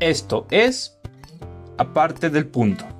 Esto es aparte del punto.